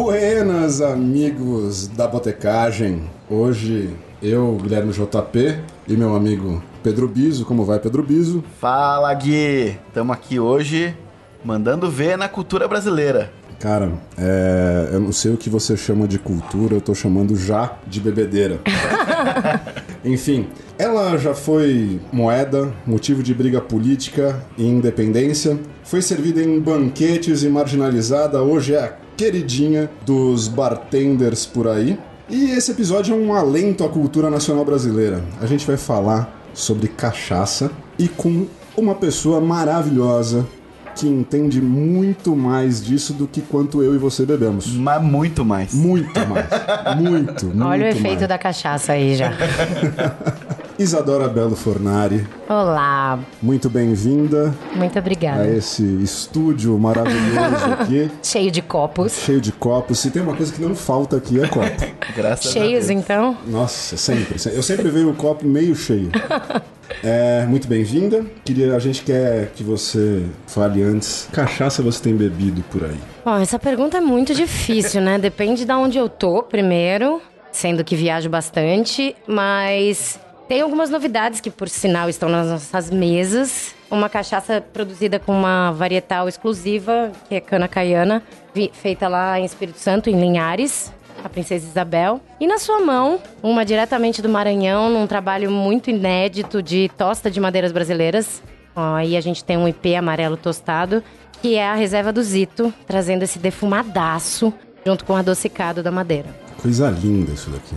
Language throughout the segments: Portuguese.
Buenas, amigos da Botecagem. Hoje eu, Guilherme JP e meu amigo Pedro Biso. Como vai, Pedro Biso? Fala, Gui! Estamos aqui hoje mandando ver na cultura brasileira. Cara, é, eu não sei o que você chama de cultura, eu tô chamando já de bebedeira. Enfim, ela já foi moeda, motivo de briga política e independência, foi servida em banquetes e marginalizada, hoje é a queridinha dos bartenders por aí. E esse episódio é um alento à cultura nacional brasileira. A gente vai falar sobre cachaça e com uma pessoa maravilhosa que entende muito mais disso do que quanto eu e você bebemos. Mas muito mais. Muito mais. muito, muito Olha o efeito mais. da cachaça aí já. Isadora Belo Fornari, Olá, muito bem-vinda muito a obrigada. esse estúdio maravilhoso aqui, Cheio de copos. cheio de copos. Se tem uma coisa que não falta aqui é copo. Graças a Cheios, Deus. então? Nossa, sempre. Eu sempre vejo o copo meio cheio. É, muito bem-vinda. Queria, a gente quer que você fale antes. Cachaça você tem bebido por aí? Bom, essa pergunta é muito difícil, né? Depende de onde eu tô, primeiro, sendo que viajo bastante, mas tem algumas novidades que, por sinal, estão nas nossas mesas. Uma cachaça produzida com uma varietal exclusiva, que é cana caiana, feita lá em Espírito Santo, em Linhares, a Princesa Isabel. E na sua mão, uma diretamente do Maranhão, num trabalho muito inédito de tosta de madeiras brasileiras. Aí a gente tem um IP amarelo tostado, que é a reserva do Zito, trazendo esse defumadaço junto com o adocicado da madeira. Coisa linda isso daqui.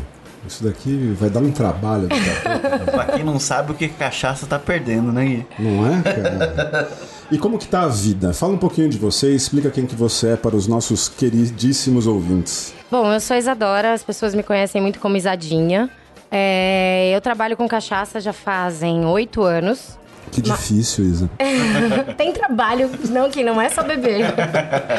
Isso daqui vai dar um trabalho. Pra quem não sabe o que cachaça tá perdendo, né, Gui? Não é, cara? E como que tá a vida? Fala um pouquinho de você e explica quem que você é para os nossos queridíssimos ouvintes. Bom, eu sou Isadora, as pessoas me conhecem muito como Isadinha. É, eu trabalho com cachaça já fazem oito anos. Que difícil, Isa. Tem trabalho, não que não é só beber.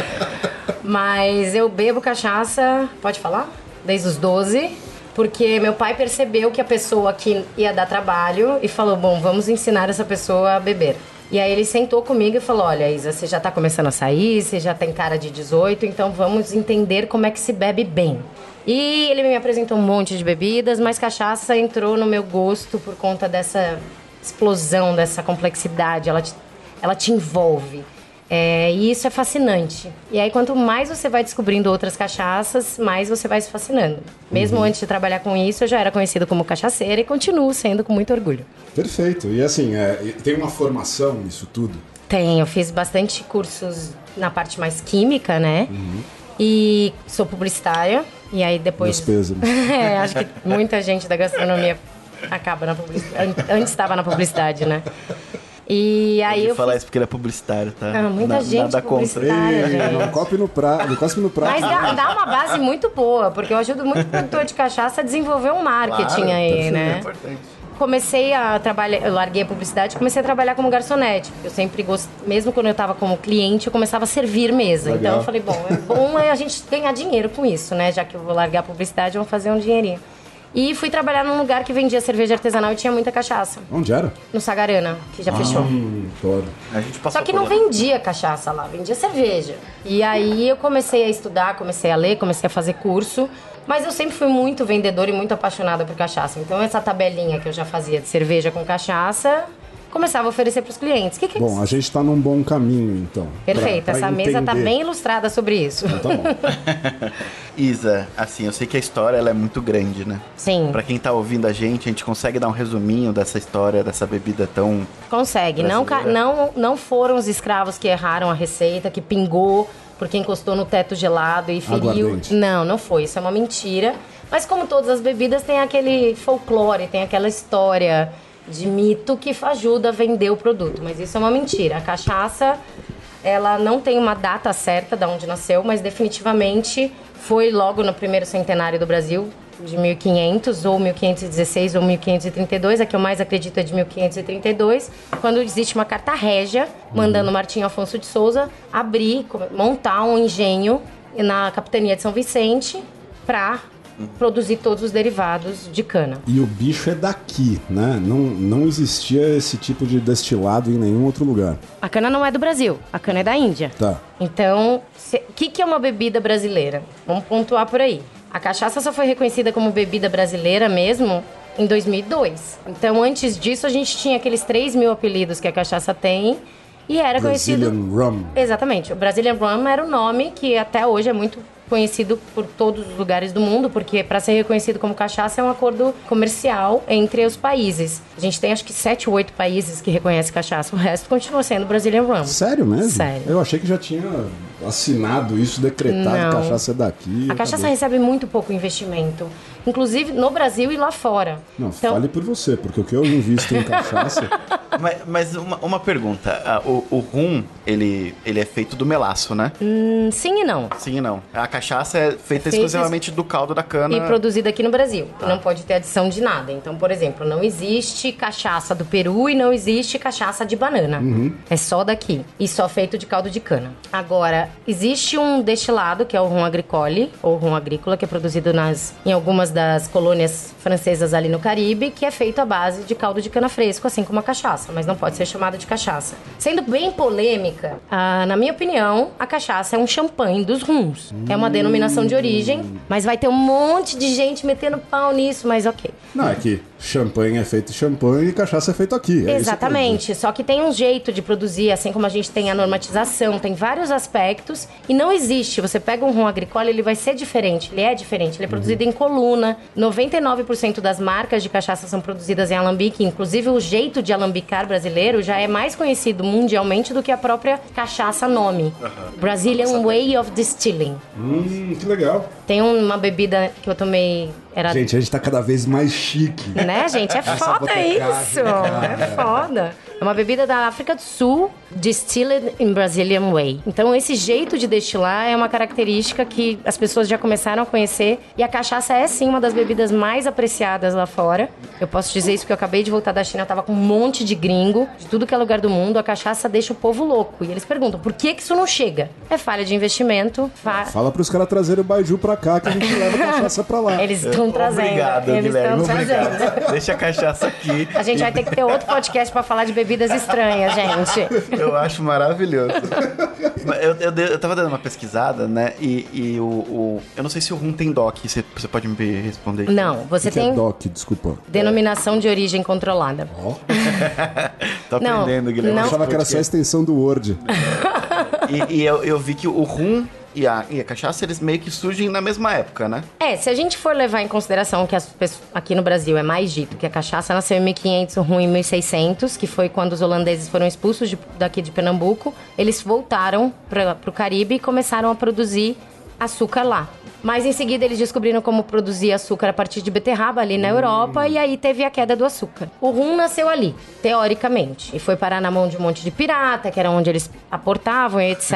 Mas eu bebo cachaça, pode falar? Desde os 12. Porque meu pai percebeu que a pessoa que ia dar trabalho e falou: Bom, vamos ensinar essa pessoa a beber. E aí ele sentou comigo e falou: Olha, Isa, você já tá começando a sair, você já tem cara de 18, então vamos entender como é que se bebe bem. E ele me apresentou um monte de bebidas, mas cachaça entrou no meu gosto por conta dessa explosão, dessa complexidade. Ela te, ela te envolve. É, e isso é fascinante. E aí, quanto mais você vai descobrindo outras cachaças, mais você vai se fascinando. Mesmo antes de trabalhar com isso, eu já era conhecida como cachaceira e continuo sendo com muito orgulho. Perfeito. E assim, é, tem uma formação nisso tudo? Tem, eu fiz bastante cursos na parte mais química, né? E sou publicitária. E aí depois. Pêsames. é, acho que muita gente da gastronomia acaba na publicidade. Antes estava na publicidade, né? E aí Pode eu. falar fiz- isso porque ele é publicitário, tá? Ah, muita Na- gente Nada contra. publicitária, gente. não cospe no prato, não cospe no prato. Mas dá, dá uma base muito boa, porque eu ajudo muito produtor de cachaça a desenvolver um marketing Claro, aí, perfeito, né? É importante. Comecei a trabalhar, eu larguei a publicidade e comecei a trabalhar como garçonete. Eu sempre gostei, mesmo quando eu tava como cliente, eu começava a servir mesa. Legal. Então eu falei, bom, é bom é a gente ganhar dinheiro com isso, né? Já que eu vou largar a publicidade, vamos fazer um dinheirinho. E fui trabalhar num lugar que vendia cerveja artesanal e tinha muita cachaça. Onde era? No Sagarana, que já fechou. Hum, pode. A gente passou Só que não lá. vendia cachaça lá, vendia cerveja. E aí eu comecei a estudar, comecei a ler, comecei a fazer curso. Mas eu sempre fui muito vendedora e muito apaixonada por cachaça. Então essa tabelinha que eu já fazia de cerveja com cachaça, começava a oferecer para os clientes. Que que Bom, a gente tá num bom caminho, então. Perfeito, Pra- pra essa mesa tá entender. bem ilustrada sobre isso. Então tá bom. Isa, assim, eu sei que a história ela é muito grande, né? Sim, Pra quem tá ouvindo a gente, a gente consegue dar um resuminho dessa história, dessa bebida tão. consegue. Não, não, não foram os escravos que erraram a receita, que pingou porque encostou no teto gelado e feriu. Aguardente. Não, não foi. Isso é uma mentira. Mas como todas as bebidas, tem aquele folclore, tem aquela história de mito que ajuda a vender o produto. Mas isso é uma mentira. A cachaça, ela não tem uma data certa de onde nasceu, mas definitivamente foi logo no primeiro centenário do Brasil, de 1500 ou 1516 ou 1532, a que eu mais acredito é de 1532, quando existe uma carta régia mandando Martim Afonso de Souza abrir, montar um engenho na capitania de São Vicente para produzir todos os derivados de cana. E o bicho é daqui, né? Não, não existia esse tipo de destilado em nenhum outro lugar. A cana não é do Brasil, a cana é da Índia. Tá. Então, o que, que é uma bebida brasileira? Vamos pontuar por aí. A cachaça só foi reconhecida como bebida brasileira mesmo em 2002. Então, antes disso, a gente tinha aqueles 3 mil apelidos que a cachaça tem e era Brazilian conhecido. Rum. Exatamente. O Brazilian Rum era o nome que até hoje é muito conhecido por todos os lugares do mundo, porque para ser reconhecido como cachaça é um acordo comercial entre os países. A gente tem acho que sete ou oito países que reconhecem cachaça, o resto continua sendo Brazilian Rum. Sério mesmo? Sério. Eu achei que já tinha assinado isso, decretado, Não. cachaça é daqui. A cachaça acabou. recebe muito pouco investimento, inclusive no Brasil e lá fora. Não, então, fale por você, porque o que eu invisto em cachaça. Mas, mas uma, uma pergunta. O, o rum, ele, ele é feito do melaço, né? hum, sim e não. Sim e não. A cachaça é feita Feita exclusivamente do caldo da cana. E produzida aqui no Brasil. Não pode ter adição de nada. Então, por exemplo, não existe cachaça do Peru e não existe cachaça de banana. É só daqui. E só feito de caldo de cana. Agora, existe um destilado, que é o rum agricole, ou rum agrícola, que é produzido nas, em algumas das colônias francesas ali no Caribe, que é feito à base de caldo de cana fresco, assim como a cachaça. Mas não pode ser chamada de cachaça. Sendo bem polêmica, ah, na minha opinião, a cachaça é um champanhe dos rums. É uma denominação de origem, mas vai ter um monte de gente metendo pau nisso, mas ok. Não, é que champanhe é feito champanhe e cachaça é feito aqui. É Exatamente. Só que tem um jeito de produzir, assim como a gente tem a normatização, tem vários aspectos e não existe. Você pega um rum agricole, ele vai ser diferente. Ele é diferente. Ele é produzido em coluna. 99% das marcas de cachaça são produzidas em alambique. Inclusive, o jeito de alambicar brasileiro já é mais conhecido mundialmente do que a própria cachaça nome. Brazilian Way of Distilling. Hum, que legal. Tem uma bebida que eu tomei. Era Gente, a gente tá cada vez mais chique. né, gente? É foda isso. cara. É foda. É uma bebida da África do Sul, distilled in Brazilian way. Então, esse jeito de destilar é uma característica que as pessoas já começaram a conhecer. E a cachaça é, sim, uma das bebidas mais apreciadas lá fora. Eu posso dizer isso porque eu acabei de voltar da China, eu tava com um monte de gringo, de tudo que é lugar do mundo. A cachaça deixa o povo louco. E eles perguntam, por que que isso não chega? É falha de investimento. fa- Fala pros caras trazerem o Baiju pra cá que a gente leva a cachaça pra lá. Eles estão trazendo. Obrigado, Eles Guilherme. estão trazendo. Obrigado. Deixa a cachaça aqui. A gente vai ter que ter outro podcast pra falar de bebidas estranhas, gente. Eu acho maravilhoso. Eu, eu, eu tava dando uma pesquisada, né? E, e o, o- Eu não sei se o rum tem DOC. Você, você pode me responder? Não, você que é tem DOC, desculpa. denominação de origem controlada. Ó, Tô Não, aprendendo, Guilherme. eu não. achava que era só a extensão do Word. E, e eu, eu vi que o rum e a, e a cachaça, eles meio que surgem na mesma época, né? É, se a gente for levar em consideração que as pessoas, aqui no Brasil é mais dito que a cachaça nasceu em 1500, o rum em 1600, que foi quando os holandeses foram expulsos de- daqui de Pernambuco, eles voltaram para o Caribe e começaram a produzir açúcar lá. Mas em seguida eles descobriram como produzir açúcar a partir de beterraba ali na Europa e aí teve a queda do açúcar. O rum nasceu ali, teoricamente, e foi parar na mão de um monte de pirata, que era onde eles aportavam e etc.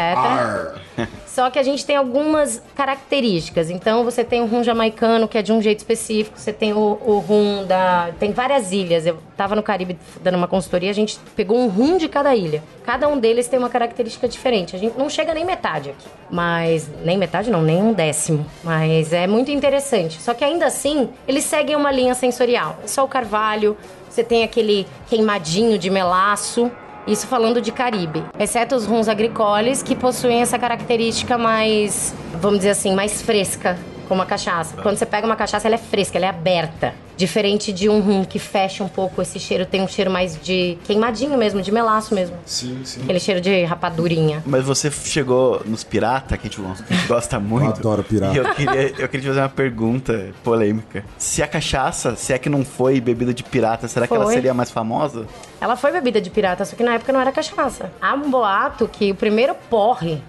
Só que a gente tem algumas características. Então você tem o rum jamaicano, que é de um jeito específico. Você tem o, o rum da. Tem várias ilhas. Eu tava no Caribe dando uma consultoria, a gente pegou um rum de cada ilha. Cada um deles tem uma característica diferente. A gente não chega nem metade aqui. Mas. Nem metade não, nem um décimo. Mas é muito interessante. Só que ainda assim, eles seguem uma linha sensorial. É só o carvalho, você tem aquele queimadinho de melaço. Isso falando de Caribe. Exceto os rums agricoles, que possuem essa característica mais, vamos dizer assim, mais fresca, como a cachaça. Quando você pega uma cachaça, ela é fresca, ela é aberta. Diferente de um rum que fecha um pouco esse cheiro, tem um cheiro mais de queimadinho mesmo, de melaço mesmo. Sim, sim. Aquele cheiro de rapadurinha. Mas você chegou nos pirata, que a gente, gosta muito. adoro pirata. E eu queria, eu queria te fazer uma pergunta polêmica. Se a cachaça, se é que não foi bebida de pirata, será que ela Foi. seria mais famosa? Ela foi bebida de pirata, só que na época não era cachaça. Há um boato que o primeiro porre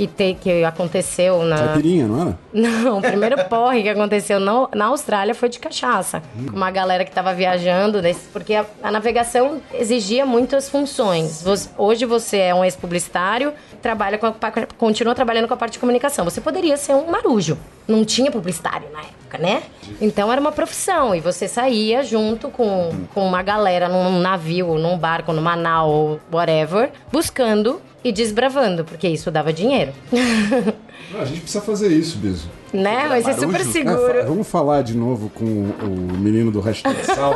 que, te, que aconteceu na. Caipirinha, não era? Não, o primeiro porre que aconteceu no- na Austrália foi de cachaça. Com uma galera que tava viajando, nesse- porque a, a navegação exigia muitas funções. Você- hoje você é um ex-publicitário, trabalha com a, continua trabalhando com a parte de comunicação. Você poderia ser um marujo. Não tinha publicitário na época, né? Então era uma profissão. E você saía junto com, com uma galera num navio, num barco, numa nau, whatever, buscando e desbravando, porque isso dava dinheiro. Não, a gente precisa fazer isso, Biso. Né? Vai ser super É, fa- seguro. vamos falar de novo com o menino do hashtag sal,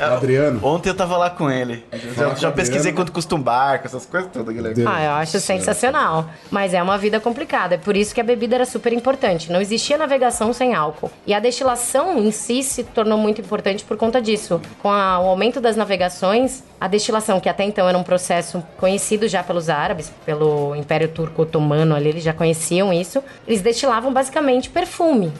o Adriano. Ontem eu tava lá com ele. Fala Já, com já a pesquisei Adriana. quanto custa um barco, essas coisas todas, Guilherme. Ah, eu acho sensacional. Mas é uma vida complicada. É por isso que a bebida era super importante. Não existia navegação sem álcool. E a destilação em si se tornou muito importante por conta disso. Com a- o aumento das navegações, a destilação, que até então era um processo conhecido já pelos árabes, pelo Império Turco Otomano ali, eles já conheciam isso, eles destilavam basicamente perfume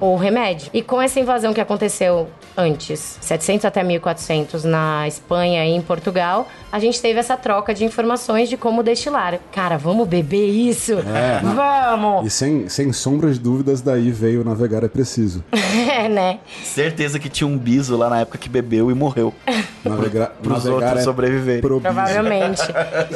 ou remédio. E com essa invasão que aconteceu antes, 700 até 1400 na Espanha e em Portugal, a gente teve essa troca de informações de como destilar. Cara, vamos beber isso? É. Vamos! E sem, sem sombra de dúvidas, daí veio o Navegar é Preciso. É, né? Certeza que tinha um biso lá na época que bebeu e morreu. Navegar, Pros navegar outros é sobreviverem. Provavelmente.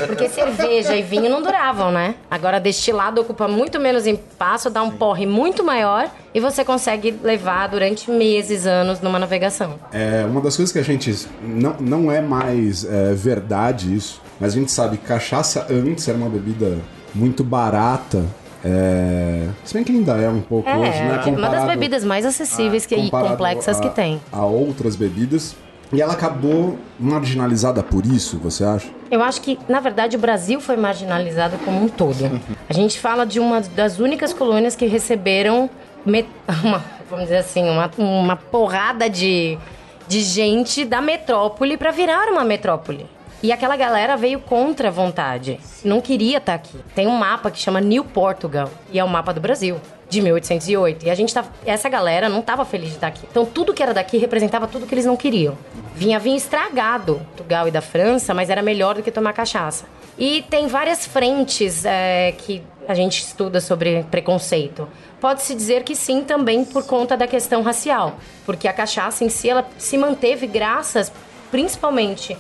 Porque cerveja e vinho não duravam, né? Agora, destilado ocupa muito menos espaço, dá um porre muito maior e você consegue levar durante meses, anos numa navegação. É, uma das coisas que a gente. Não, não é mais é, verdade isso, mas a gente sabe que cachaça antes era uma bebida muito barata. É, se bem que ainda é um pouco É, hoje, né? uma das comparado- bebidas mais acessíveis que, e comparado complexas a- que tem. A outras bebidas. E ela acabou marginalizada por isso, você acha? Eu acho que, na verdade, o Brasil foi marginalizado como um todo. A gente fala de uma das únicas colônias que receberam, met- uma, vamos dizer assim, uma, uma porrada de, de gente da metrópole para virar uma metrópole. E aquela galera veio contra a vontade. Não queria estar aqui. Tem um mapa que chama New Portugal. E é o mapa do Brasil. De 1808. E a gente tá, essa galera não estava feliz de estar aqui. Então tudo que era daqui representava tudo que eles não queriam. Vinha vinho estragado, Portugal e da França, mas era melhor do que tomar cachaça. E tem várias frentes é, que a gente estuda sobre preconceito. Pode-se dizer que sim, também por conta da questão racial. Porque a cachaça em si, ela se manteve graças, principalmente,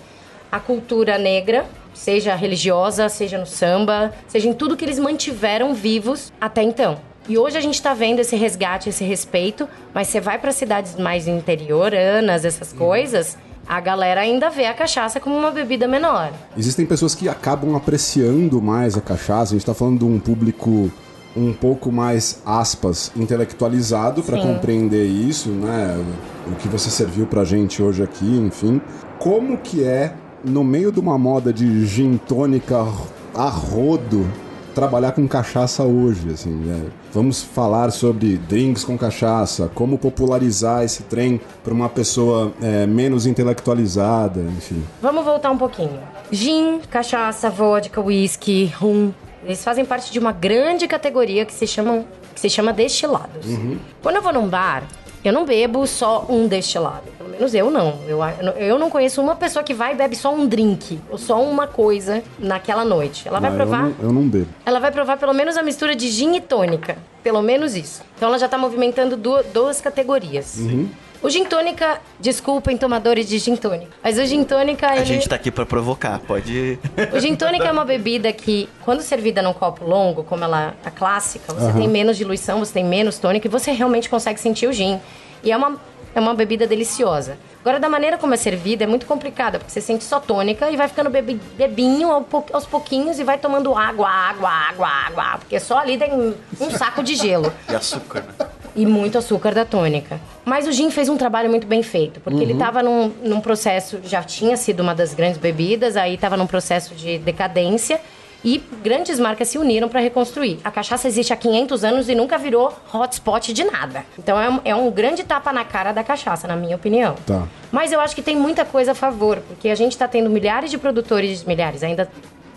à cultura negra, seja religiosa, seja no samba, seja em tudo que eles mantiveram vivos até então. E hoje a gente está vendo esse resgate, esse respeito, mas você vai para cidades mais interioranas, essas coisas, a galera ainda vê a cachaça como uma bebida menor. Existem pessoas que acabam apreciando mais a cachaça. A gente tá falando de um público um pouco mais, aspas, intelectualizado para compreender isso, né? O que você serviu pra gente hoje aqui, enfim. Como que é, no meio de uma moda de gin tônica a rodo, trabalhar com cachaça hoje, assim, né? Vamos falar sobre drinks com cachaça, como popularizar esse trem para uma pessoa é, menos intelectualizada, enfim. Vamos voltar um pouquinho. Gin, cachaça, vodka, whisky, rum. Eles fazem parte de uma grande categoria que se, chamam, que se chama destilados. Quando eu vou num bar, eu não bebo só um destilado. Pelo menos eu não. Eu, eu não conheço uma pessoa que vai e bebe só um drink. Ou só uma coisa naquela noite. Ela vai Não, provar... Eu não, eu não bebo. Ela vai provar pelo menos a mistura de gin e tônica. Pelo menos isso. Então ela já tá movimentando du- duas categorias. O gin tônica, desculpem tomadores de gin tônica, mas o gin tônica A ele... gente tá aqui pra provocar, pode. O gin tônica é uma bebida que, quando servida num copo longo, como ela a clássica, você tem menos diluição, você tem menos tônica e você realmente consegue sentir o gin. E é uma, é uma bebida deliciosa. Agora, da maneira como é servida, é muito complicada, porque você sente só tônica e vai ficando bebi- bebinho aos pouquinhos e vai tomando água, água, água, água, porque só ali tem um- um saco de gelo E açúcar, né? E muito açúcar da tônica. Mas o gin fez um trabalho muito bem feito, porque ele estava num, num processo, já tinha sido uma das grandes bebidas, aí estava num processo de decadência e grandes marcas se uniram para reconstruir. A cachaça existe há 500 anos e nunca virou hotspot de nada. Então é um, é um grande tapa na cara da cachaça, na minha opinião. Tá. Mas eu acho que tem muita coisa a favor, porque a gente está tendo milhares de produtores, milhares, ainda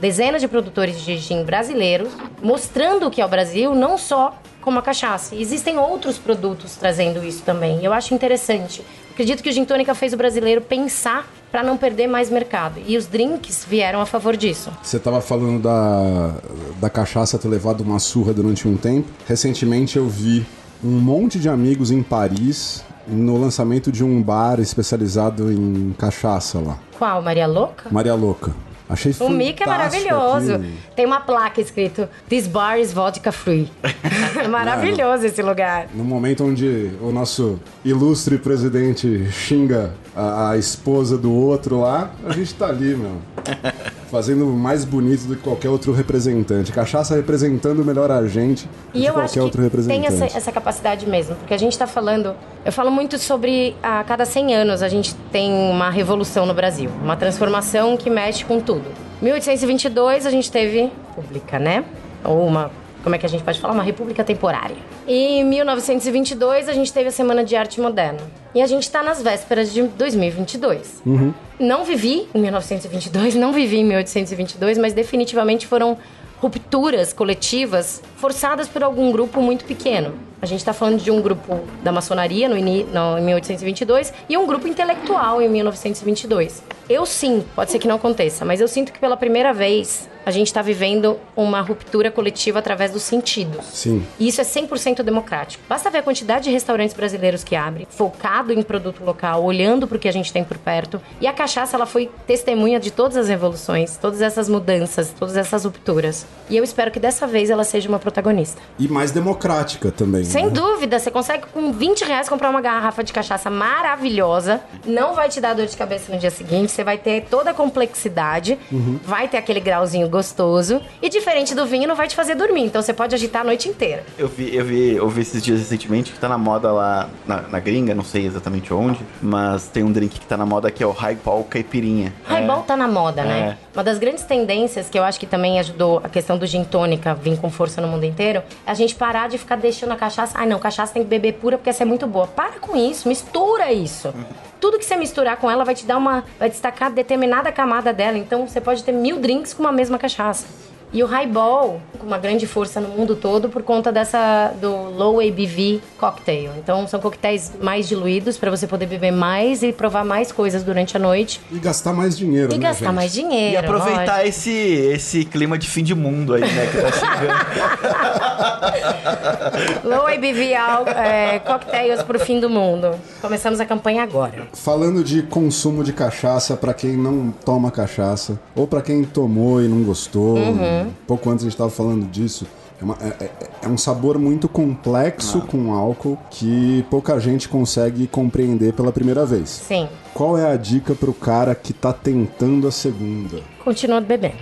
dezenas de produtores de gin brasileiros, mostrando o que é o Brasil, não só como a cachaça. Existem outros produtos trazendo isso também. Eu acho interessante. Acredito que o gin tônica fez o brasileiro pensar para não perder mais mercado. E os drinks vieram a favor disso. Você tava falando da, da cachaça ter levado uma surra durante um tempo. Recentemente eu vi um monte de amigos em Paris no lançamento de um bar especializado em cachaça lá. Qual? Maria Louca? Maria Louca. Achei O Mickey é maravilhoso. aquilo. Tem uma placa escrito This bar is vodka free. maravilhoso esse lugar. No momento onde o nosso ilustre presidente xinga a, a esposa do outro lá, a gente tá ali, meu. fazendo mais bonito do que qualquer outro representante. Cachaça representando melhor a gente do E que eu qualquer acho que outro representante. tem essa, essa capacidade mesmo, porque a gente está falando. Eu falo muito sobre a cada 100 anos a gente tem uma revolução no Brasil, uma transformação que mexe com tudo. 1822 a gente teve república, né? Ou uma. Como é que a gente pode falar? Uma república temporária. E em 1922 a gente teve a Semana de Arte Moderna. E a gente está nas vésperas de 2022. Não vivi em 1922, não vivi em 1822, mas definitivamente foram rupturas coletivas forçadas por algum grupo muito pequeno. A gente está falando de um grupo da maçonaria no, no, em 1822 e um grupo intelectual em 1922. Eu sim, pode ser que não aconteça, mas eu sinto que pela primeira vez a gente está vivendo uma ruptura coletiva através dos sentidos. Sim. E isso é 100% democrático. Basta ver a quantidade de restaurantes brasileiros que abrem, focado em produto local, olhando para o que a gente tem por perto. E a cachaça, ela foi testemunha de todas as revoluções, todas essas mudanças, todas essas rupturas. E eu espero que dessa vez ela seja uma protagonista. E mais democrática também. Sem né? dúvida, você consegue com 20 reais comprar uma garrafa de cachaça maravilhosa. Não vai te dar dor de cabeça no dia seguinte. Você vai ter toda a complexidade. Vai ter aquele grauzinho gostoso. E diferente do vinho, não vai te fazer dormir. Então você pode agitar a noite inteira. Eu vi, eu vi, eu vi esses dias recentemente que tá na moda lá na, na gringa, não sei exatamente onde, mas tem um drink que tá na moda que é o Highball Caipirinha. Highball tá na moda, É. né? Uma das grandes tendências que eu acho que também ajudou a questão do gin tônica vir com força no mundo inteiro é a gente parar de ficar deixando a cachaça. Ai, não, cachaça tem que beber pura porque essa é muito boa. Para com isso, mistura isso. Tudo que você misturar com ela vai te dar uma. vai destacar determinada camada dela. Então você pode ter mil drinks com uma mesma cachaça. E o highball, com uma grande força no mundo todo por conta dessa do low ABV cocktail. Então são coquetéis mais diluídos para você poder beber mais e provar mais coisas durante a noite E gastar mais dinheiro, e né, gastar gente? mais dinheiro. E aproveitar lógico. esse, esse clima de fim de mundo aí, né, que tá chegando. Low ABV al- é, cocktails pro fim do mundo. Começamos a campanha agora. Falando de consumo de cachaça pra quem não toma cachaça, ou pra quem tomou e não gostou, Uhum. Pouco antes a gente tava falando disso. É, uma- é- é- é um sabor muito complexo Ah. com álcool que pouca gente consegue compreender pela primeira vez. Sim. Qual é a dica pro cara que tá tentando a segunda? Continua bebendo.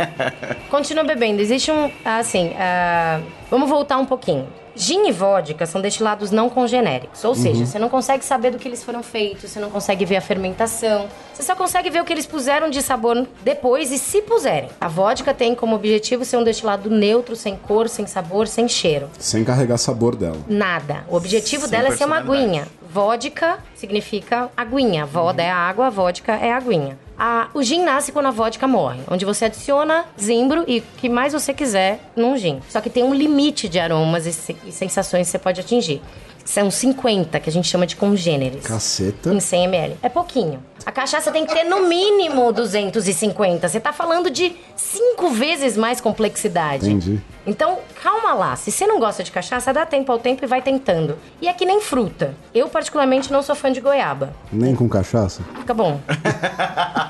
Continua bebendo. Existe um. Assim, ah, vamos voltar um pouquinho. Gin e vodka são destilados não congenéricos. Ou seja, você não consegue saber do que eles foram feitos, você não consegue ver a fermentação. Você só consegue ver o que eles puseram de sabor depois e se puserem. A vodka tem como objetivo ser um destilado neutro, sem cor, sem sabor, sem cheiro. Sem carregar sabor dela. Nada. O objetivo Sem dela é ser uma aguinha. Vodka significa aguinha. Voda é água, vodka é aguinha. A- o gin nasce quando a vodka morre, onde você adiciona zimbro e o que mais você quiser num gin. Só que tem um limite de aromas e, se- e sensações que você pode atingir. São 50, que a gente chama de congêneres. Caceta. Em 100 ml. É pouquinho. A cachaça tem que ter no mínimo 250. Você tá falando de cinco vezes mais complexidade. Entendi. Então, calma lá. Se você não gosta de cachaça, dá tempo ao tempo e vai tentando. E é que nem fruta. Eu, particularmente, não sou fã de goiaba. Nem com cachaça? Fica bom.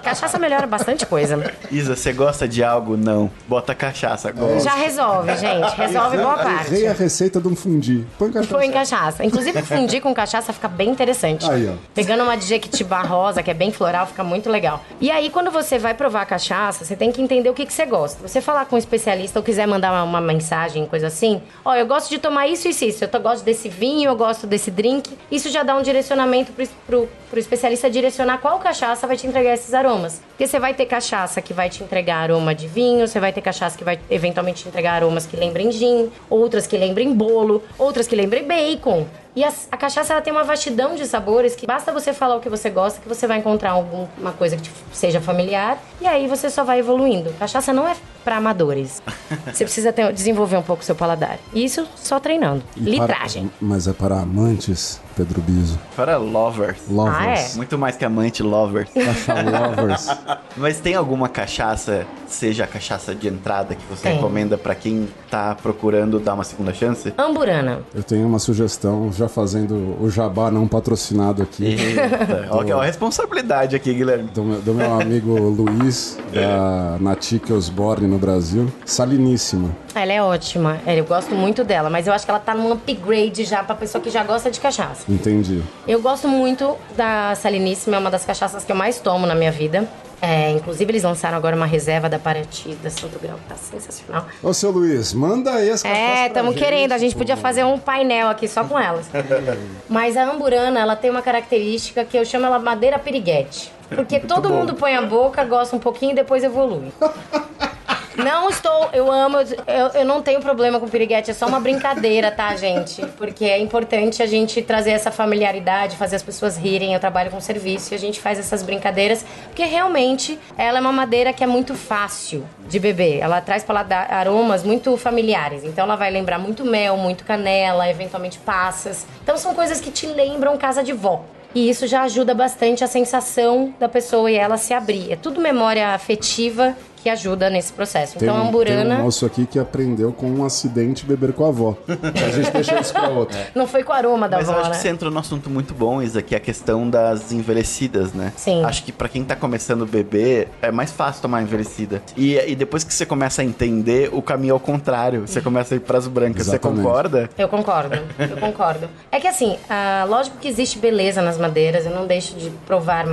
cachaça melhora bastante coisa. Isa, você gosta de algo? Não. Bota cachaça agora. Já resolve, gente. Resolve boa parte. Errei a receita de um fundi. Põe cachaça. Põe cachaça. Inclusive, fundir com cachaça fica bem interessante. Aí, ó. Pegando uma de jequitibá rosa, que é bem floral, fica muito legal. E aí, quando você vai provar a cachaça, você tem que entender o que, que você gosta. Você falar com um especialista ou quiser mandar uma, uma mensagem, coisa assim, ó, eu gosto de tomar isso, isso, isso. Eu tô- gosto desse vinho, eu gosto desse drink. Isso já dá um direcionamento pro, pro, pro especialista direcionar qual cachaça vai te entregar esses aromas. Porque você vai ter cachaça que vai te entregar aroma de vinho, você vai ter cachaça que vai eventualmente te entregar aromas que lembrem gin, outras que lembrem bolo, outras que lembrem bacon. E a, a cachaça ela tem uma vastidão de sabores que basta você falar o que você gosta que você vai encontrar alguma coisa que te seja familiar e aí você só vai evoluindo. Cachaça não é pra amadores. Você precisa ter- desenvolver um pouco o seu paladar. E isso só treinando. E para- Litragem. Mas é para amantes, Pedro Biso. Para lovers. Lovers. Ah, é? Muito mais que amante, lovers. Lovers. Mas tem alguma cachaça, seja a cachaça de entrada, que você Tem. recomenda pra quem tá procurando dar uma segunda chance? Amburana. Eu tenho uma sugestão, já fazendo o jabá não patrocinado aqui. Eita, olha a responsabilidade aqui, Guilherme. Do meu, do meu amigo Luiz, da Natique Osborne, no no Brasil. Saliníssima. Ela é ótima. É, Eu gosto muito dela, mas eu acho que ela tá num upgrade já pra pessoa que já gosta de cachaça. Entendi. Eu gosto muito da Saliníssima, é uma das cachaças que eu mais tomo na minha vida. É, inclusive, eles lançaram agora uma reserva da Paraty, da Santo Grau, que tá sensacional. Ô, seu Luiz, manda aí as cachaças É, estamos querendo. A gente podia fazer um painel aqui só com elas. Mas a amburana, ela tem uma característica que eu chamo ela madeira piriguete. Porque todo bom. mundo põe a boca, gosta um pouquinho e depois evolui. Não estou, eu amo, eu, eu não tenho problema com piriguete, é só uma brincadeira, tá, gente? Porque é importante a gente trazer essa familiaridade, fazer as pessoas rirem. Eu trabalho com serviço e a gente faz essas brincadeiras, porque realmente ela é uma madeira que é muito fácil de beber. Ela traz paladar, aromas muito familiares, então ela vai lembrar muito mel, muito canela, eventualmente passas. Então são coisas que te lembram casa de vó. E isso já ajuda bastante a sensação da pessoa e ela se abrir. É tudo memória afetiva que ajuda nesse processo. Tem, então a um- amburana tem um moço aqui que aprendeu com um acidente beber com a avó. A gente deixa isso pra outra. não foi com o aroma da Mas eu avó, acho né? que você entrou num assunto muito bom, Isa, que é a questão das envelhecidas, né? Sim. Acho que pra quem tá começando a beber, é mais fácil tomar envelhecida. E, e depois que você começa a entender, o caminho é ao contrário. Você começa a ir pras brancas. Exatamente. Você concorda? Eu concordo, eu concordo. É que assim, ah, lógico que existe beleza nas madeiras, eu não deixo de provar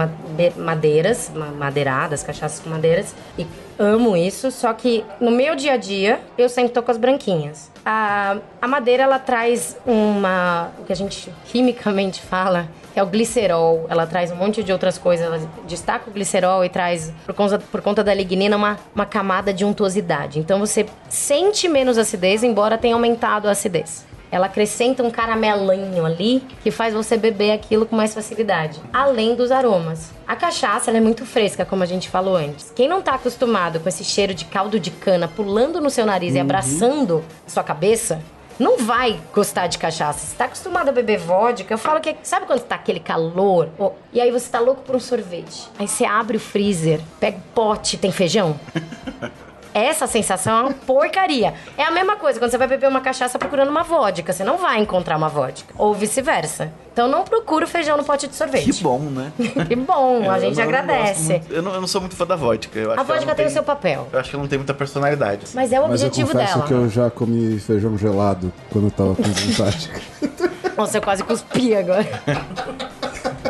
madeiras, ma- madeiradas, cachaças com madeiras, e amo isso, só que no meu dia a dia eu sempre tô com as branquinhas. A, a madeira ela traz uma, o que a gente quimicamente fala, é o glicerol. Ela traz um monte de outras coisas. Ela destaca o glicerol e traz, por conta, por conta da lignina, uma, uma camada de untuosidade. Então você sente menos acidez, embora tenha aumentado a acidez. Ela acrescenta um caramelinho ali que faz você beber aquilo com mais facilidade, além dos aromas. A cachaça ela é muito fresca, como a gente falou antes. Quem não tá acostumado com esse cheiro de caldo de cana pulando no seu nariz e abraçando a sua cabeça, não vai gostar de cachaça. Você tá acostumado a beber vodka, eu falo que. Sabe quando tá aquele calor? Ó, e aí você tá louco por um sorvete. Aí você abre o freezer, pega o pote, tem feijão. Essa sensação é uma porcaria. É a mesma coisa quando você vai beber uma cachaça procurando uma vodka. Você não vai encontrar uma vodka. Ou vice-versa. Então não procura o feijão no pote de sorvete. Que bom, né? Que bom, a Eu gente não- não gosto agradece. muito- eu, não, eu não sou muito fã da vodka. Eu acho A vodka não tem o seu papel. Eu acho que ela não tem muita personalidade. Mas é o Mas eu objetivo confesso dela. que eu já comi feijão gelado quando eu tava com vontade. Nossa, eu quase cuspi agora.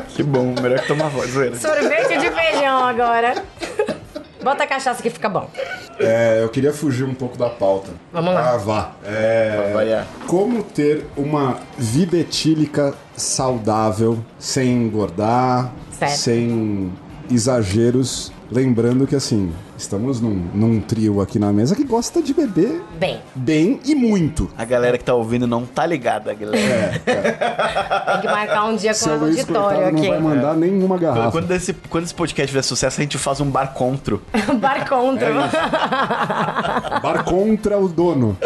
Que bom, melhor que tomar vodka. Sorvete de feijão agora. Bota a cachaça que fica bom. É, eu queria fugir um pouco da pauta. Vamos lá. Ah, vá. É, Variar. como ter uma vida etílica saudável, sem engordar, Certo. sem exageros. Lembrando que, assim, estamos num, num trio aqui na mesa que gosta de beber Bem, bem e muito. A galera que tá ouvindo não tá ligada, galera. tem que marcar um dia com um Luiz auditório Cortado não aqui. vai mandar nenhuma garrafa. Quando esse, quando esse podcast tiver sucesso, a gente faz um bar contro. Bar contra. Bar contra o dono.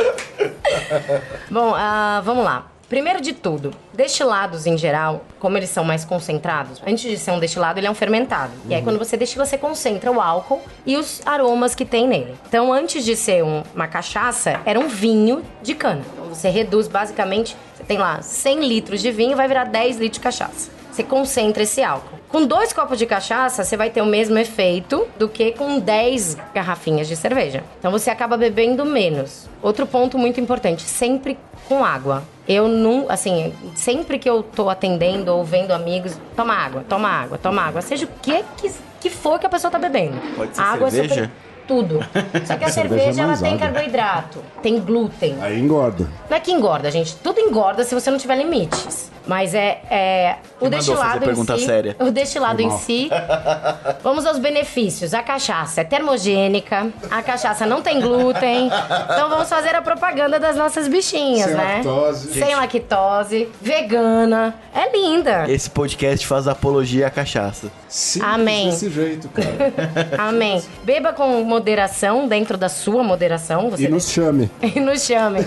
Bom, ah, vamos lá. Primeiro de tudo, destilados em geral, como eles são mais concentrados, antes de ser um destilado, ele é um fermentado. E aí, quando você destila, você concentra o álcool e os aromas que tem nele. Então, antes de ser um- uma cachaça, era um vinho de cana. Então, você reduz basicamente, você tem lá 100 litros de vinho, vai virar 10 litros de cachaça. Você concentra esse álcool. Com dois copos de cachaça, você vai ter o mesmo efeito do que com 10 garrafinhas de cerveja. Então você acaba bebendo menos. Outro ponto muito importante, sempre com água. Eu não, assim, sempre que eu tô atendendo ou vendo amigos, toma água, toma água, toma água. Seja o que que, que for que a pessoa tá bebendo. Pode ser água é cerveja? super- tudo. Só que a Cerveja cerveja, é ela mais tem carboidrato, tem glúten. Aí engorda. Não é que engorda, gente. Tudo engorda se você não tiver limites. Mas é, é o fazer destilado em pergunta si. séria. O destilado em si. Vamos aos benefícios. A cachaça é termogênica. A cachaça não tem glúten. Então vamos fazer a propaganda das nossas bichinhas, Sem né? lactose. Sem lactose, vegana. É linda. Esse podcast faz apologia à cachaça. Simples Amém. desse jeito, cara. Amém. Beba com moderação, dentro da sua moderação. Você E nos chame. e nos chame.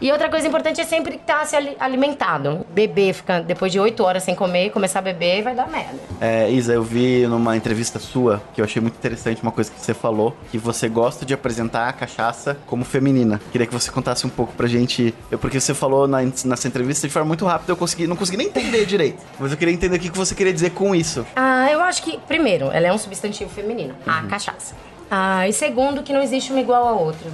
E outra coisa importante é sempre estar se ali- alimentado. Beber, ficar depois de 8 horas sem comer, começar a beber, vai dar merda. É, Isa, eu vi numa entrevista sua que eu achei muito interessante uma coisa que você falou, que você gosta de apresentar a cachaça como feminina. Queria que você contasse um pouco pra gente, eu, porque você falou na, nessa entrevista de forma muito rápida, eu consegui, não consegui nem entender direito. Mas eu queria entender o que que você queria dizer com isso. Ah, eu acho que, primeiro, ela é um substantivo feminino, a cachaça. Ah, e segundo, que não existe uma igual a outra.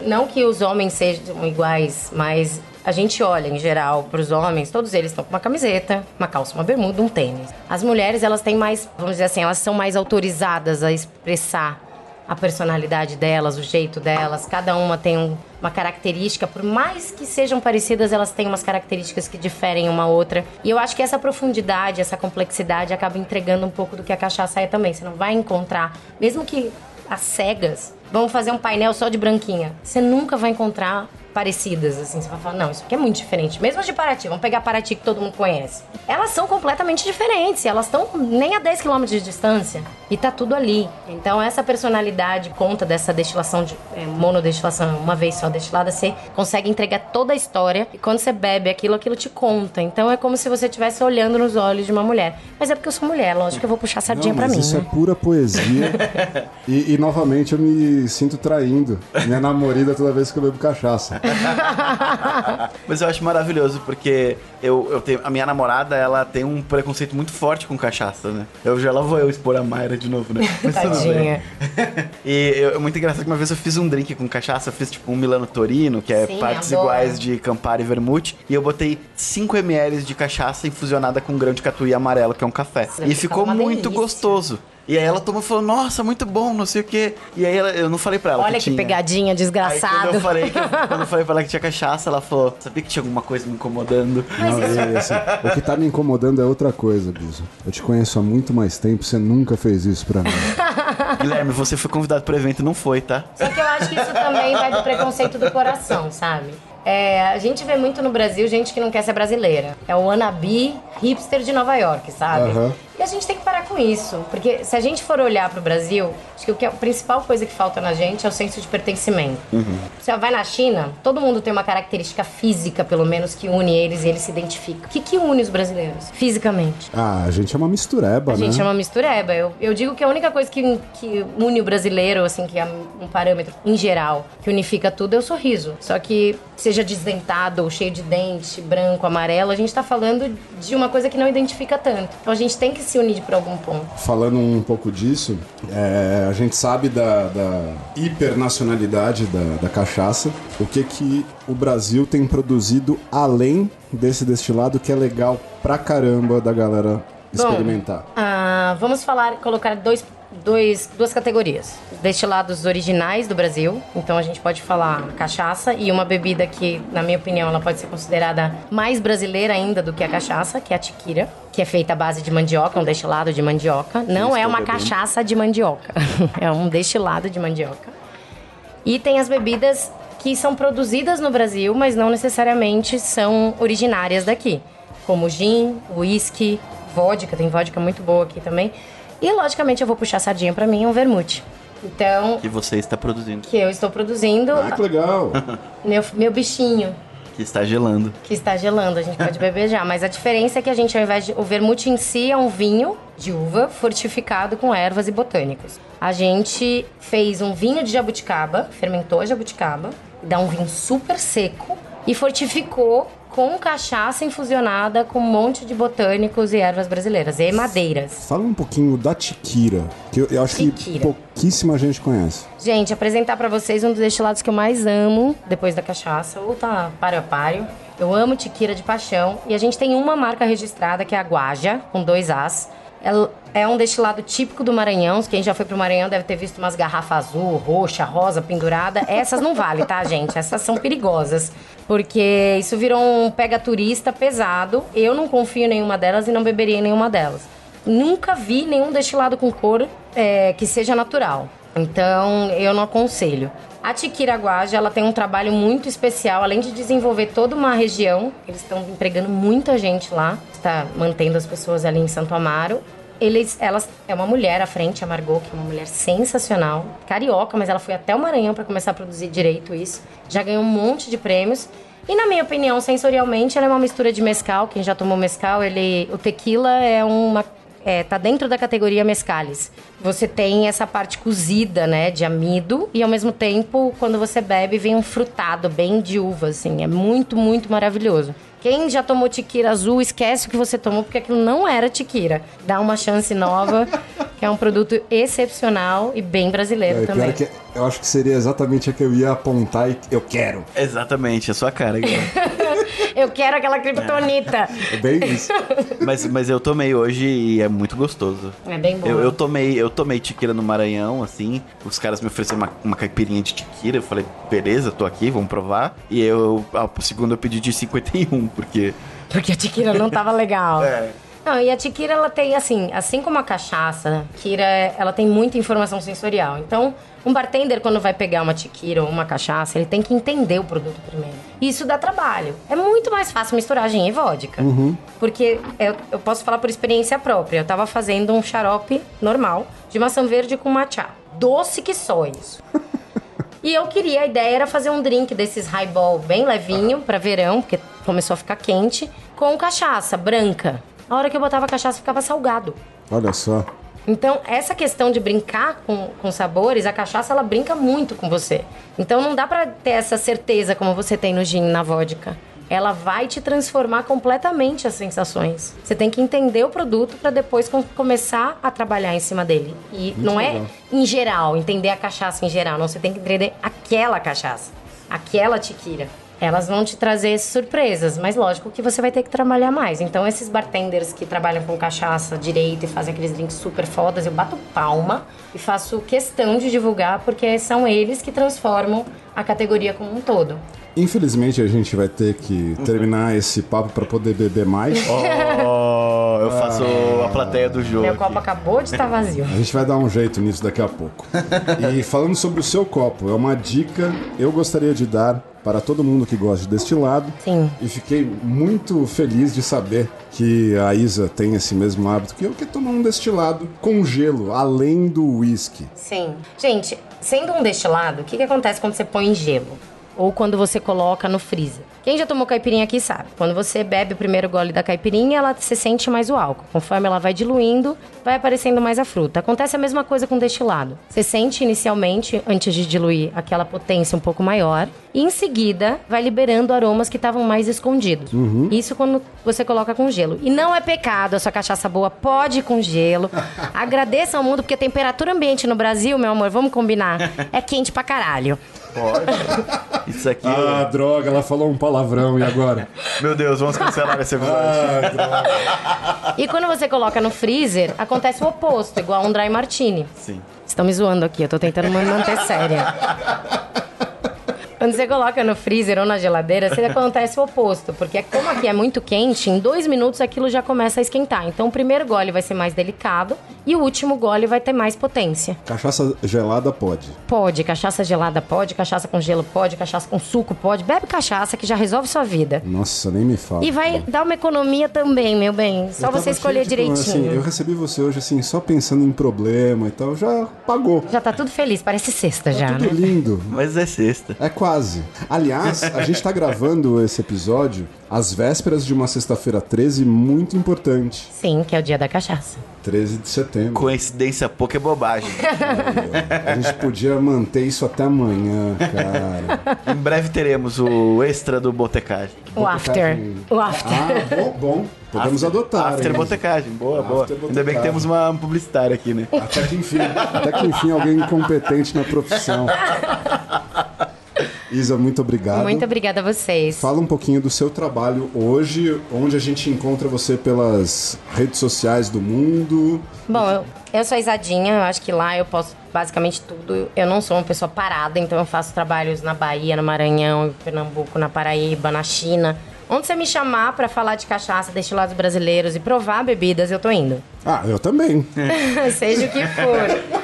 Não que os homens sejam iguais, mas a gente olha em geral para os homens, todos eles estão com uma camiseta, uma calça, uma bermuda, um tênis. As mulheres, elas têm mais, vamos dizer assim, elas são mais autorizadas a expressar a personalidade delas, o jeito delas. Cada uma tem um- uma característica, por mais que sejam parecidas, elas têm umas características que diferem uma outra. E eu acho que essa profundidade, essa complexidade acaba entregando um pouco do que a cachaça é também. Você não vai encontrar, mesmo que as cegas, vamos fazer um painel só de branquinha. Você nunca vai encontrar parecidas, assim. Você vai falar, não, isso aqui é muito diferente. Mesmo as de Paraty, vamos pegar Paraty que todo mundo conhece. Elas são completamente diferentes. Elas estão nem a 10 km de distância. E tá tudo ali. Então, essa personalidade conta dessa destilação de é, monodestilação, uma vez só destilada, você consegue entregar toda a história. E quando você bebe aquilo, aquilo te conta. Então, é como se você estivesse olhando nos olhos de uma mulher. Mas é porque eu sou mulher, lógico que eu vou puxar a sardinha Não, pra mas mim. isso né? é pura poesia. e, e, novamente eu me sinto traindo minha namorada toda vez que eu bebo cachaça. Mas eu acho maravilhoso porque eu, eu tenho, a minha namorada, ela tem um preconceito muito forte com cachaça, né? Eu já lá vou eu expor a Mayra de novo, né? Tadinha. e eu, é muito engraçado que uma vez eu fiz um drink com cachaça, eu fiz tipo um Milano Torino, que é Sim, partes adoro. iguais de Campari e Vermute, e eu botei 5 ml de cachaça infusionada com grão de catuí amarelo, que é um café. Deve e ficou muito delícia. gostoso. E aí ela tomou e falou, nossa, muito bom, não sei o quê. E aí ela- eu não falei pra ela Olha que que tinha. pegadinha, Aí quando desgraçado. eu falei que quando eu falei pra ela que tinha cachaça, ela falou, sabia que tinha alguma coisa me incomodando. Não, e, assim, o que tá me incomodando é outra coisa, Biso. Eu te conheço há muito mais tempo, você nunca fez isso pra mim. Guilherme, você foi convidado pro evento e não foi, tá? Só que eu acho que isso também vai do preconceito do coração, sabe? É, a gente vê muito no Brasil gente que não quer ser brasileira. É o wannabe hipster de Nova York, sabe? Aham. E a gente tem que parar com isso. Porque se a gente for olhar pro Brasil, acho que o que é a principal coisa que falta na gente é o senso de pertencimento. Você vai na China, todo mundo tem uma característica física, pelo menos, que une eles e eles se identificam. O que, que une os brasileiros? Fisicamente. Ah, a gente é uma mistureba, A né? gente é uma mistureba. Eu, eu digo que a única coisa que, que une o brasileiro, assim, que é um parâmetro em geral, que unifica tudo, é o sorriso. Só que seja desdentado ou cheio de dente, branco, amarelo, a gente tá falando de uma coisa que não identifica tanto. Então a gente tem que se unir por algum ponto. Falando um pouco disso, é, a gente sabe da, da hipernacionalidade da, da cachaça. O que que o Brasil tem produzido além desse destilado que é legal pra caramba da galera experimentar? Ah, vamos falar, colocar dois, dois, duas categorias. Destilados originais do Brasil. Então a gente pode falar cachaça e uma bebida que, na minha opinião, ela pode ser considerada mais brasileira ainda do que a cachaça, que é a tiquira, que é feita à base de mandioca, um destilado de mandioca. Não é uma cachaça de mandioca, é um destilado de mandioca. E tem as bebidas que são produzidas no Brasil, mas não necessariamente são originárias daqui. Como gin, whisky, vodka, tem vodka muito boa aqui também. E logicamente eu vou puxar a sardinha pra mim, um vermute. Então, Que você está produzindo. que eu estou produzindo Ah, que legal! meu, meu bichinho, Que está gelando. que está gelando, a gente pode beber já. Mas a diferença é que a gente, ao invés de. O vermute em si é um vinho de uva fortificado com ervas e botânicos. A gente fez um vinho de jabuticaba, fermentou a jabuticaba, dá um vinho super seco e fortificou com cachaça infusionada com um monte de botânicos e ervas brasileiras e madeiras. Fala um pouquinho da tiquira, que eu, eu acho que Tiquira. pouquíssima gente conhece. Gente, apresentar pra vocês um dos destilados que eu mais amo depois da cachaça, ou tá páreo a páreo. Eu amo tiquira de paixão e a gente tem uma marca registrada que é a Guaja, com dois As. Ela é um destilado típico do Maranhão. Quem já foi pro Maranhão deve ter visto umas garrafas azul, roxa, rosa pendurada. Essas não valem, tá, gente? Essas são perigosas. Porque isso virou um pega turista pesado. Eu não confio em nenhuma delas e não beberia em nenhuma delas. Nunca vi nenhum destilado com cor é, que seja natural. Então, eu não aconselho. A Tiquira Guaja, ela tem um trabalho muito especial, além de desenvolver toda uma região, eles estão empregando muita gente lá, está mantendo as pessoas ali em Santo Amaro. Eles, elas, é uma mulher à frente, a Margot, que é uma mulher sensacional, carioca, mas ela foi até o Maranhão para começar a produzir direito isso. Já ganhou um monte de prêmios. E na minha opinião, sensorialmente, ela é uma mistura de mescal. Quem já tomou mescal, ele, o tequila é uma é, tá dentro da categoria mescales. Você tem essa parte cozida, né, de amido e ao mesmo tempo, quando você bebe, vem um frutado bem de uva, assim. É muito, muito maravilhoso. Quem já tomou tiquira azul, esquece o que você tomou, porque aquilo não era tiquira. Dá uma chance nova, que é um produto excepcional e bem brasileiro É, também. pior que eu acho que seria exatamente a que eu ia apontar e eu quero. Exatamente, a sua cara. Eu quero aquela criptonita. É bem isso. mas, mas eu tomei hoje e é muito gostoso. É bem bom. Eu, eu tomei, eu tomei tiquira no Maranhão, assim. Os caras me ofereceram uma, uma caipirinha de tiquira. Eu falei, beleza, tô aqui, vamos provar. E eu, ao segundo, eu pedi de 51, porque. Porque a tequila não tava legal. É. Não, e a tequila, ela tem, assim, assim como a cachaça, a tequila, ela tem muita informação sensorial. Então, um bartender, quando vai pegar uma tequila ou uma cachaça, ele tem que entender o produto primeiro. Isso dá trabalho. É muito mais fácil misturar gin e vodka. Porque eu, eu posso falar por experiência própria. Eu tava fazendo um xarope normal de maçã verde com matcha. Doce que só isso. E eu queria, a ideia era fazer um drink desses highball bem levinho pra verão, porque começou a ficar quente, com cachaça branca. A hora que eu botava a cachaça ficava salgado. Olha só. Então, essa questão de brincar com, com sabores, a cachaça ela brinca muito com você. Então, não dá pra ter essa certeza como você tem no gin, na vodka. Ela vai te transformar completamente as sensações. Você tem que entender o produto pra depois com- começar a trabalhar em cima dele. E não é legal. em geral, entender a cachaça em geral. Não, você tem que entender aquela cachaça, aquela tiquira. Elas vão te trazer surpresas, mas lógico que você vai ter que trabalhar mais. Então, esses bartenders que trabalham com cachaça direito e fazem aqueles drinks super fodas, eu bato palma e faço questão de divulgar, porque são eles que transformam a categoria como um todo. Infelizmente a gente vai ter que terminar esse papo pra poder beber mais. Oh, eu faço a plateia do jogo. Meu aqui. copo acabou de estar vazio. A gente vai dar um jeito nisso daqui a pouco. E falando sobre o seu copo, é uma dica eu gostaria de dar para todo mundo que gosta de destilado. Sim. E fiquei muito feliz de saber que a Isa tem esse mesmo hábito que eu, que é tomar um destilado com gelo, além do whisky. Sim. Gente, sendo um destilado, o que, que acontece quando você põe em gelo? Ou quando você coloca no freezer? Quem já tomou caipirinha aqui sabe. Quando você bebe o primeiro gole da caipirinha, ela se sente mais o álcool. Conforme ela vai diluindo, vai aparecendo mais a fruta. Acontece a mesma coisa com destilado. Você sente inicialmente, antes de diluir, aquela potência um pouco maior. E em seguida, vai liberando aromas que estavam mais escondidos. Isso quando você coloca com gelo. E não é pecado a sua cachaça boa, pode ir com gelo. Agradeça ao mundo, porque a temperatura ambiente no Brasil, meu amor, vamos combinar, é quente pra caralho. Pode. Isso aqui. Ah, droga, ela falou um palavrão e agora? Meu Deus, vamos cancelar esse episódio. Ah, droga. E quando você coloca no freezer, acontece o oposto, igual um dry martini. Sim. Estão me zoando aqui, eu tô tentando me manter séria. Quando você coloca no freezer ou na geladeira, você acontece o oposto. Porque como aqui é muito quente, em dois minutos aquilo já começa a esquentar. Então o primeiro gole vai ser mais delicado e o último gole vai ter mais potência. Cachaça gelada pode. Pode, cachaça gelada pode, cachaça com gelo pode, cachaça com suco pode. Bebe cachaça que já resolve sua vida. Nossa, nem me fala. E vai dar uma economia também, meu bem. Só você escolher cheio, tipo, direitinho. Assim, eu recebi você hoje, assim, só pensando em problema e tal, já pagou. Já tá tudo feliz, parece sexta já, Tudo né? lindo. Mas é sexta. É quase. Aliás, a gente tá gravando esse episódio às vésperas de uma sexta-feira 13 muito importante. Sim, que é o dia da cachaça. 13 de setembro. Coincidência pouca é bobagem. A gente podia manter isso até amanhã, cara. em breve teremos o extra do Botecagem. O after. O after. Ah, bom, bom. Podemos adotar. After hein? Botecagem. Boa, boa. After Ainda bem que Botecagem. temos uma publicitária aqui, né? Até que enfim, até que enfim alguém competente na profissão. Isa, muito obrigado. Muito obrigada a vocês. Fala um pouquinho do seu trabalho hoje, onde a gente encontra você pelas redes sociais do mundo. Bom, eu, eu sou a Isadinha, eu acho que lá eu posso basicamente tudo. Eu não sou uma pessoa parada, então eu faço trabalhos na Bahia, no Maranhão, em Pernambuco, na Paraíba, na China. Onde você me chamar pra falar de cachaça, destilados brasileiros e provar bebidas, eu tô indo. Ah, eu também. Seja o que for.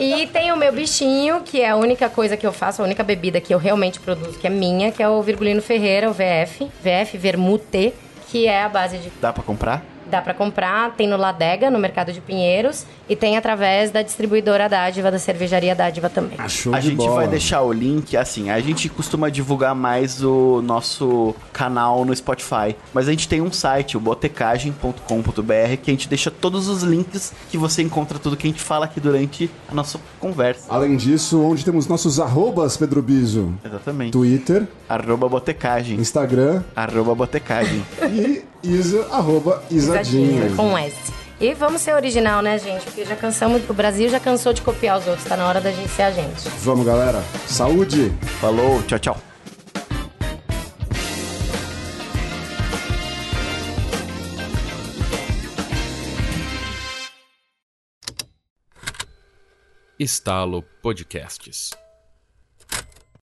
E tem o meu bichinho, que é a única coisa que eu faço, a única bebida que eu realmente produzo, que é minha, que é o Virgulino Ferreira, o VF. VF Vermute, que é a base de Dá pra comprar? Dá pra comprar, tem no Ladega, no Mercado de Pinheiros, e tem através da distribuidora Dádiva, da cervejaria Dádiva também. Achou A de gente bola. vai deixar o link, assim, a gente costuma divulgar mais o nosso canal no Spotify, mas a gente tem um site, o botecagem.com.br, que a gente deixa todos os links que você encontra tudo que a gente fala aqui durante a nossa conversa. Além disso, onde temos nossos arrobas, Pedro Biso? Exatamente. Twitter, Arroba botecagem. Instagram Arroba botecagem. e Isa, arroba Isadinha. Com S. E vamos ser original, né, gente? Porque já cansamos, o Brasil já cansou de copiar os outros, tá na hora da gente ser a gente. Vamos, galera. Saúde! Falou, tchau, tchau. Estalo Podcasts.